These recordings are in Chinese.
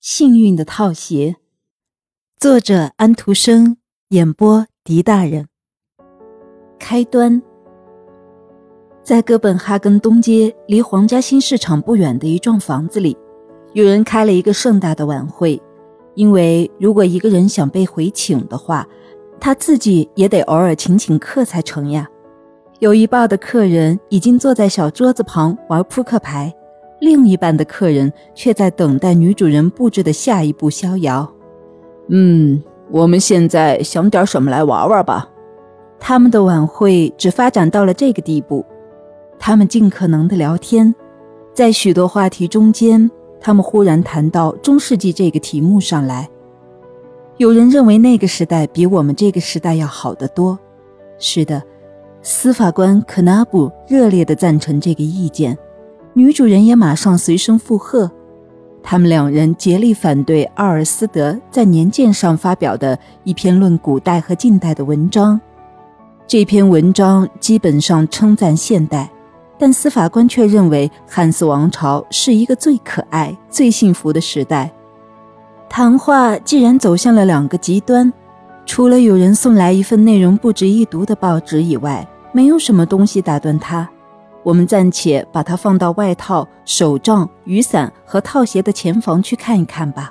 幸运的套鞋，作者安徒生，演播狄大人。开端，在哥本哈根东街离皇家新市场不远的一幢房子里，有人开了一个盛大的晚会。因为如果一个人想被回请的话，他自己也得偶尔请请客才成呀。有一半的客人已经坐在小桌子旁玩扑克牌。另一半的客人却在等待女主人布置的下一步逍遥。嗯，我们现在想点什么来玩玩吧。他们的晚会只发展到了这个地步。他们尽可能的聊天，在许多话题中间，他们忽然谈到中世纪这个题目上来。有人认为那个时代比我们这个时代要好得多。是的，司法官可纳布热烈的赞成这个意见。女主人也马上随声附和，他们两人竭力反对奥尔斯德在年鉴上发表的一篇论古代和近代的文章。这篇文章基本上称赞现代，但司法官却认为汉斯王朝是一个最可爱、最幸福的时代。谈话既然走向了两个极端，除了有人送来一份内容不值一读的报纸以外，没有什么东西打断他。我们暂且把它放到外套、手杖、雨伞和套鞋的前房去看一看吧。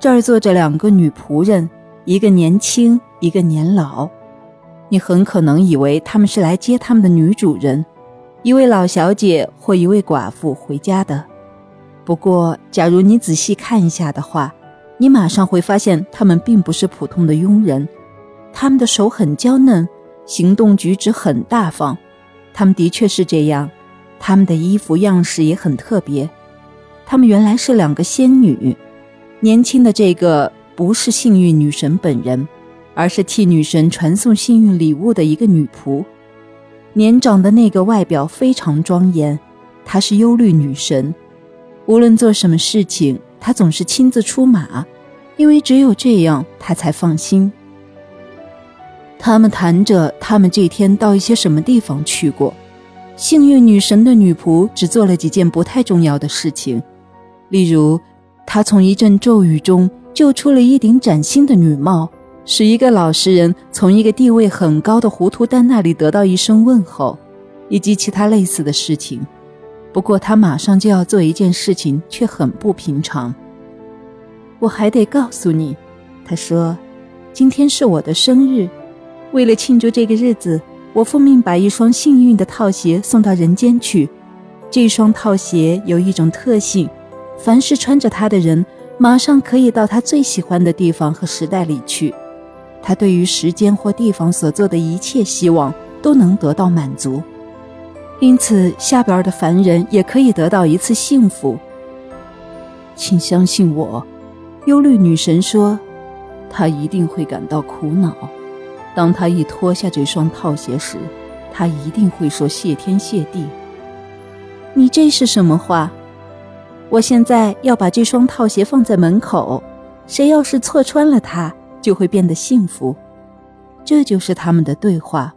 这儿坐着两个女仆人，一个年轻，一个年老。你很可能以为他们是来接他们的女主人，一位老小姐或一位寡妇回家的。不过，假如你仔细看一下的话，你马上会发现他们并不是普通的佣人。他们的手很娇嫩，行动举止很大方。他们的确是这样，他们的衣服样式也很特别。他们原来是两个仙女，年轻的这个不是幸运女神本人，而是替女神传送幸运礼物的一个女仆。年长的那个外表非常庄严，她是忧虑女神。无论做什么事情，她总是亲自出马，因为只有这样，她才放心。他们谈着，他们这天到一些什么地方去过。幸运女神的女仆只做了几件不太重要的事情，例如，她从一阵咒语中救出了一顶崭新的女帽，使一个老实人从一个地位很高的糊涂蛋那里得到一声问候，以及其他类似的事情。不过，她马上就要做一件事情，却很不平常。我还得告诉你，她说：“今天是我的生日。”为了庆祝这个日子，我奉命把一双幸运的套鞋送到人间去。这双套鞋有一种特性，凡是穿着它的人，马上可以到他最喜欢的地方和时代里去。他对于时间或地方所做的一切希望都能得到满足，因此下边的凡人也可以得到一次幸福。请相信我，忧虑女神说，她一定会感到苦恼。当他一脱下这双套鞋时，他一定会说谢天谢地。你这是什么话？我现在要把这双套鞋放在门口，谁要是错穿了它，就会变得幸福。这就是他们的对话。